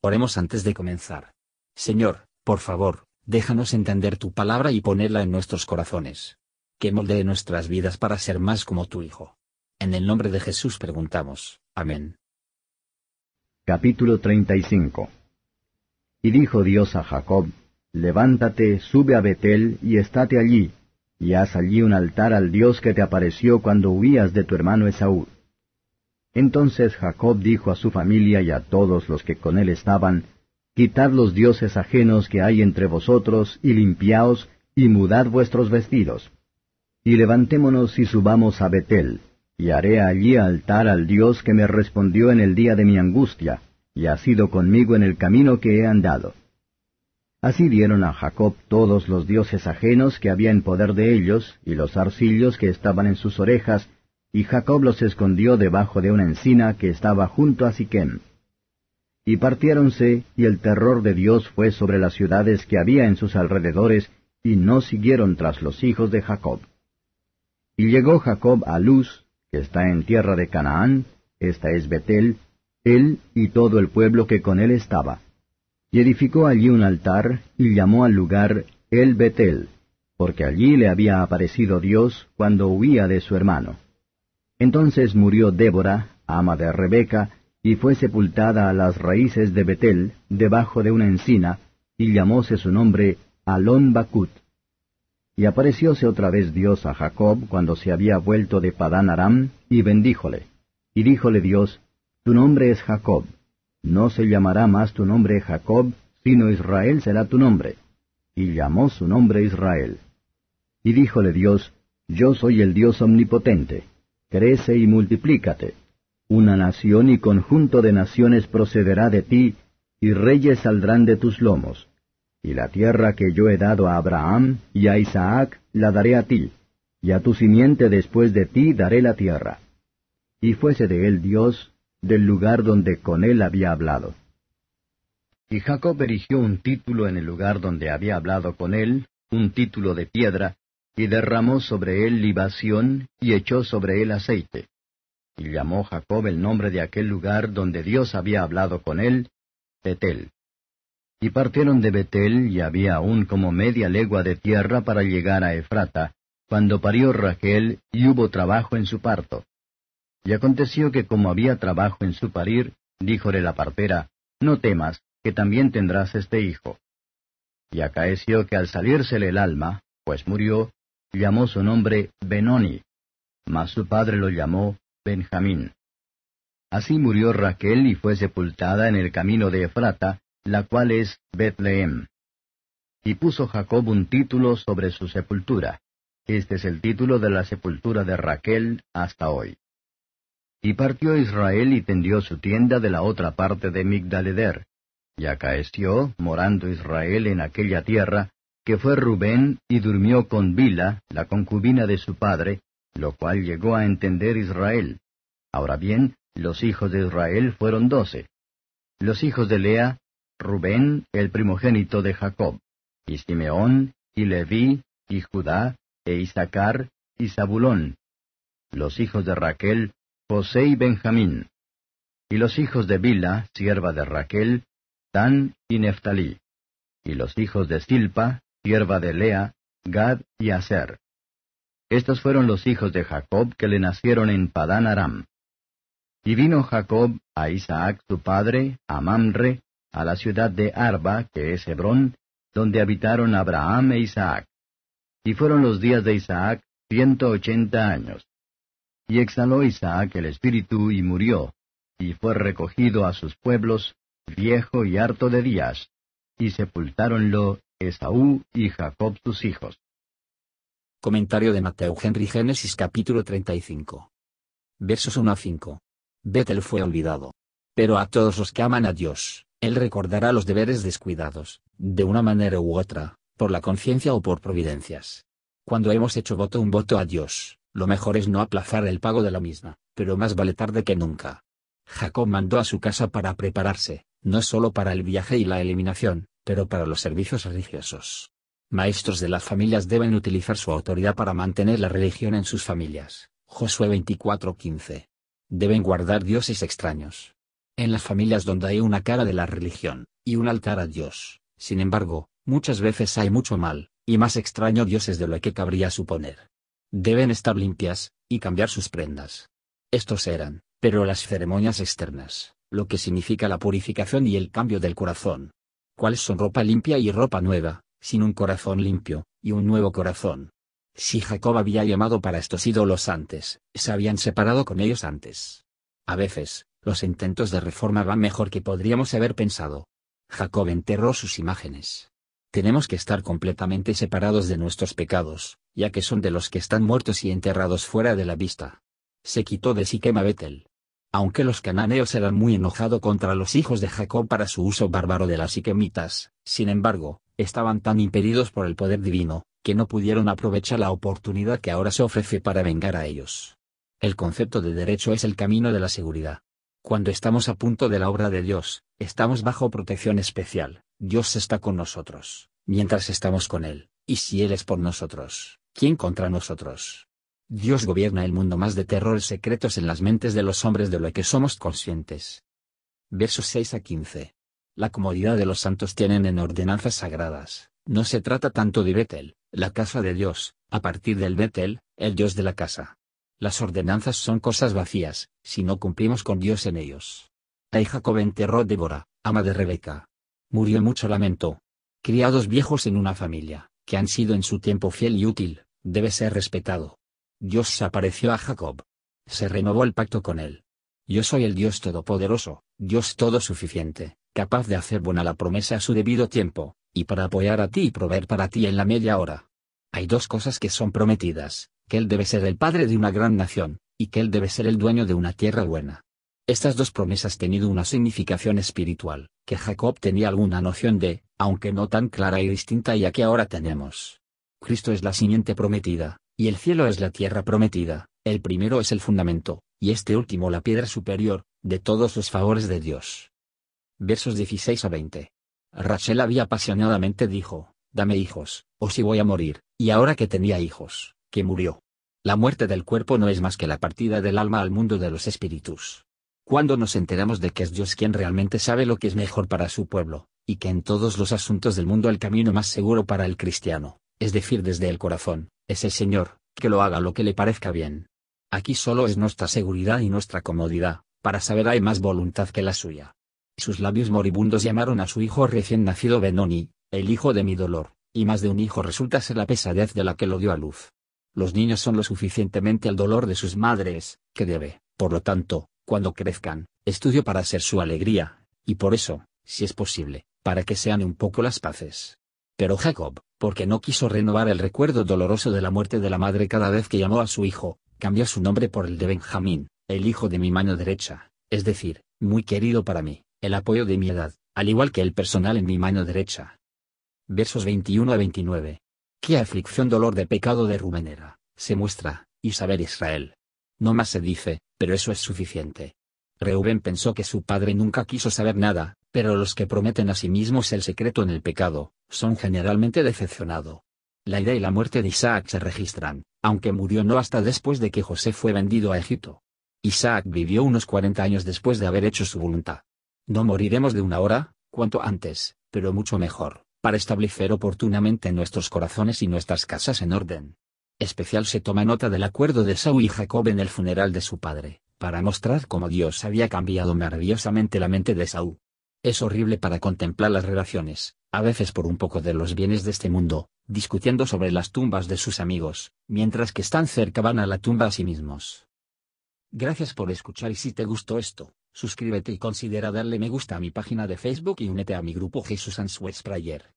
Oremos antes de comenzar. Señor, por favor, déjanos entender tu palabra y ponerla en nuestros corazones. Que moldee nuestras vidas para ser más como tu Hijo. En el nombre de Jesús preguntamos. Amén. Capítulo 35 Y dijo Dios a Jacob, Levántate, sube a Betel y estate allí, y haz allí un altar al Dios que te apareció cuando huías de tu hermano Esaú. Entonces Jacob dijo a su familia y a todos los que con él estaban, Quitad los dioses ajenos que hay entre vosotros, y limpiaos, y mudad vuestros vestidos. Y levantémonos y subamos a Betel, y haré allí altar al Dios que me respondió en el día de mi angustia, y ha sido conmigo en el camino que he andado. Así dieron a Jacob todos los dioses ajenos que había en poder de ellos, y los arcillos que estaban en sus orejas, y Jacob los escondió debajo de una encina que estaba junto a Siquem. Y partiéronse, y el terror de Dios fue sobre las ciudades que había en sus alrededores, y no siguieron tras los hijos de Jacob. Y llegó Jacob a Luz, que está en tierra de Canaán, esta es Betel, él y todo el pueblo que con él estaba. Y edificó allí un altar, y llamó al lugar El Betel, porque allí le había aparecido Dios cuando huía de su hermano. Entonces murió Débora, ama de Rebeca, y fue sepultada a las raíces de Betel, debajo de una encina, y llamóse su nombre Alon Bakut. Y aparecióse otra vez Dios a Jacob cuando se había vuelto de Padán Aram, y bendíjole. Y díjole Dios, Tu nombre es Jacob. No se llamará más tu nombre Jacob, sino Israel será tu nombre. Y llamó su nombre Israel. Y díjole Dios, Yo soy el Dios omnipotente crece y multiplícate. Una nación y conjunto de naciones procederá de ti, y reyes saldrán de tus lomos. Y la tierra que yo he dado a Abraham y a Isaac la daré a ti, y a tu simiente después de ti daré la tierra. Y fuese de él Dios, del lugar donde con él había hablado. Y Jacob erigió un título en el lugar donde había hablado con él, un título de piedra, y derramó sobre él libación, y echó sobre él aceite. Y llamó Jacob el nombre de aquel lugar donde Dios había hablado con él, Betel. Y partieron de Betel, y había aún como media legua de tierra para llegar a Efrata, cuando parió Rachel, y hubo trabajo en su parto. Y aconteció que como había trabajo en su parir, díjole la partera, No temas, que también tendrás este hijo. Y acaeció que al salírsele el alma, pues murió, llamó su nombre Benoni, mas su padre lo llamó Benjamín. Así murió Raquel y fue sepultada en el camino de Efrata, la cual es Betlehem. Y puso Jacob un título sobre su sepultura. Este es el título de la sepultura de Raquel hasta hoy. Y partió Israel y tendió su tienda de la otra parte de Migdaleder. Y acaeció, morando Israel en aquella tierra, que fue Rubén y durmió con Bila, la concubina de su padre, lo cual llegó a entender Israel. Ahora bien, los hijos de Israel fueron doce. Los hijos de Lea, Rubén, el primogénito de Jacob, y Simeón, y Leví, y Judá, e Isaacar, y Zabulón. Los hijos de Raquel, José y Benjamín. Y los hijos de Bila, sierva de Raquel, Dan y Neftalí. Y los hijos de Silpa, sierva de Lea, Gad y Aser. Estos fueron los hijos de Jacob que le nacieron en Padán Aram. Y vino Jacob a Isaac su padre, a Mamre, a la ciudad de Arba, que es Hebrón, donde habitaron Abraham e Isaac. Y fueron los días de Isaac ciento ochenta años. Y exhaló Isaac el espíritu y murió, y fue recogido a sus pueblos, viejo y harto de días, y sepultáronlo Esaú y Jacob sus hijos. Comentario de Mateo Henry Génesis capítulo 35. Versos 1 a 5. Betel fue olvidado. Pero a todos los que aman a Dios, Él recordará los deberes descuidados, de una manera u otra, por la conciencia o por providencias. Cuando hemos hecho voto un voto a Dios, lo mejor es no aplazar el pago de la misma, pero más vale tarde que nunca. Jacob mandó a su casa para prepararse, no solo para el viaje y la eliminación, pero para los servicios religiosos. Maestros de las familias deben utilizar su autoridad para mantener la religión en sus familias. Josué 24:15. Deben guardar dioses extraños. en las familias donde hay una cara de la religión, y un altar a Dios. Sin embargo, muchas veces hay mucho mal, y más extraño dioses de lo que cabría suponer. Deben estar limpias, y cambiar sus prendas. Estos eran, pero las ceremonias externas, lo que significa la purificación y el cambio del corazón. ¿Cuáles son ropa limpia y ropa nueva, sin un corazón limpio, y un nuevo corazón? Si Jacob había llamado para estos ídolos antes, se habían separado con ellos antes. A veces, los intentos de reforma van mejor que podríamos haber pensado. Jacob enterró sus imágenes. Tenemos que estar completamente separados de nuestros pecados, ya que son de los que están muertos y enterrados fuera de la vista. Se quitó de Siquem a Betel. Aunque los cananeos eran muy enojados contra los hijos de Jacob para su uso bárbaro de las siquemitas, sin embargo, estaban tan impedidos por el poder divino, que no pudieron aprovechar la oportunidad que ahora se ofrece para vengar a ellos. El concepto de derecho es el camino de la seguridad. Cuando estamos a punto de la obra de Dios, estamos bajo protección especial, Dios está con nosotros, mientras estamos con Él, y si Él es por nosotros, ¿quién contra nosotros? Dios gobierna el mundo más de terrores secretos en las mentes de los hombres de lo que somos conscientes. Versos 6 a 15. La comodidad de los santos tienen en ordenanzas sagradas, no se trata tanto de Betel, la casa de Dios, a partir del Betel, el Dios de la casa. Las ordenanzas son cosas vacías, si no cumplimos con Dios en ellos. Ahí Jacob enterró Débora, ama de Rebeca, Murió mucho lamento. Criados viejos en una familia, que han sido en su tiempo fiel y útil, debe ser respetado. Dios se apareció a Jacob. Se renovó el pacto con él. Yo soy el Dios Todopoderoso, Dios todo suficiente, capaz de hacer buena la promesa a su debido tiempo, y para apoyar a ti y proveer para ti en la media hora. Hay dos cosas que son prometidas, que Él debe ser el padre de una gran nación, y que Él debe ser el dueño de una tierra buena. Estas dos promesas tenido una significación espiritual, que Jacob tenía alguna noción de, aunque no tan clara y distinta ya que ahora tenemos. Cristo es la simiente prometida, y el cielo es la tierra prometida, el primero es el fundamento, y este último la piedra superior, de todos los favores de Dios. Versos 16 a 20. Rachel había apasionadamente dijo, dame hijos, o si voy a morir, y ahora que tenía hijos, que murió. La muerte del cuerpo no es más que la partida del alma al mundo de los espíritus. Cuando nos enteramos de que es Dios quien realmente sabe lo que es mejor para su pueblo, y que en todos los asuntos del mundo el camino más seguro para el cristiano, es decir desde el corazón, es el Señor, que lo haga lo que le parezca bien. Aquí solo es nuestra seguridad y nuestra comodidad, para saber hay más voluntad que la suya. Sus labios moribundos llamaron a su hijo recién nacido Benoni, el hijo de mi dolor, y más de un hijo resulta ser la pesadez de la que lo dio a luz. Los niños son lo suficientemente al dolor de sus madres, que debe, por lo tanto, cuando crezcan, estudio para ser su alegría, y por eso, si es posible, para que sean un poco las paces. Pero Jacob, porque no quiso renovar el recuerdo doloroso de la muerte de la madre cada vez que llamó a su hijo, cambió su nombre por el de Benjamín, el hijo de mi mano derecha, es decir, muy querido para mí, el apoyo de mi edad, al igual que el personal en mi mano derecha. Versos 21 a 29. Qué aflicción dolor de pecado de Rumenera, se muestra, y saber Israel. No más se dice, pero eso es suficiente. Reuben pensó que su padre nunca quiso saber nada, pero los que prometen a sí mismos el secreto en el pecado, son generalmente decepcionados. La idea y la muerte de Isaac se registran, aunque murió no hasta después de que José fue vendido a Egipto. Isaac vivió unos 40 años después de haber hecho su voluntad. No moriremos de una hora, cuanto antes, pero mucho mejor, para establecer oportunamente nuestros corazones y nuestras casas en orden. Especial se toma nota del acuerdo de Saúl y Jacob en el funeral de su padre, para mostrar cómo Dios había cambiado maravillosamente la mente de Saúl. Es horrible para contemplar las relaciones, a veces por un poco de los bienes de este mundo, discutiendo sobre las tumbas de sus amigos, mientras que están cerca van a la tumba a sí mismos. Gracias por escuchar y si te gustó esto, suscríbete y considera darle me gusta a mi página de Facebook y únete a mi grupo Jesús Answers Prayer.